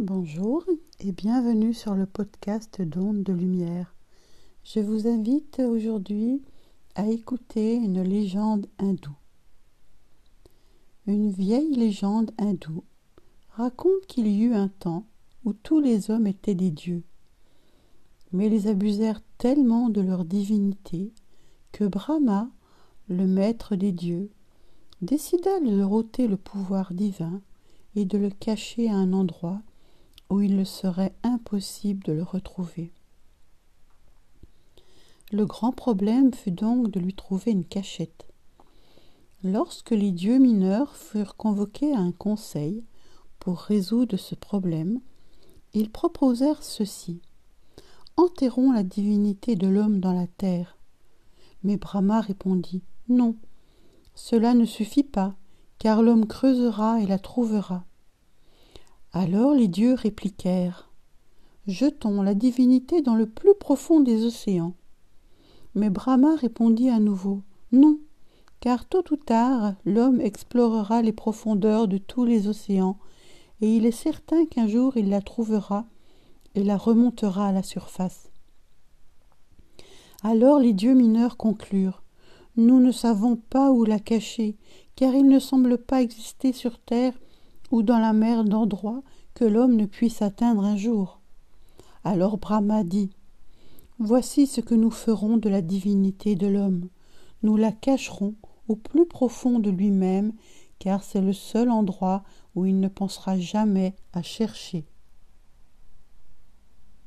Bonjour et bienvenue sur le podcast d'Ondes de Lumière. Je vous invite aujourd'hui à écouter une légende hindoue. Une vieille légende hindoue raconte qu'il y eut un temps où tous les hommes étaient des dieux. Mais ils abusèrent tellement de leur divinité que Brahma, le maître des dieux, décida de leur ôter le pouvoir divin et de le cacher à un endroit où il ne serait impossible de le retrouver. Le grand problème fut donc de lui trouver une cachette. Lorsque les dieux mineurs furent convoqués à un conseil pour résoudre ce problème, ils proposèrent ceci. Enterrons la divinité de l'homme dans la terre. Mais Brahma répondit Non, cela ne suffit pas, car l'homme creusera et la trouvera. Alors les dieux répliquèrent Jetons la divinité dans le plus profond des océans. Mais Brahma répondit à nouveau Non, car tôt ou tard l'homme explorera les profondeurs de tous les océans, et il est certain qu'un jour il la trouvera et la remontera à la surface. Alors les dieux mineurs conclurent Nous ne savons pas où la cacher, car il ne semble pas exister sur terre ou dans la mer d'endroit que l'homme ne puisse atteindre un jour. Alors Brahma dit Voici ce que nous ferons de la divinité de l'homme. Nous la cacherons au plus profond de lui-même, car c'est le seul endroit où il ne pensera jamais à chercher.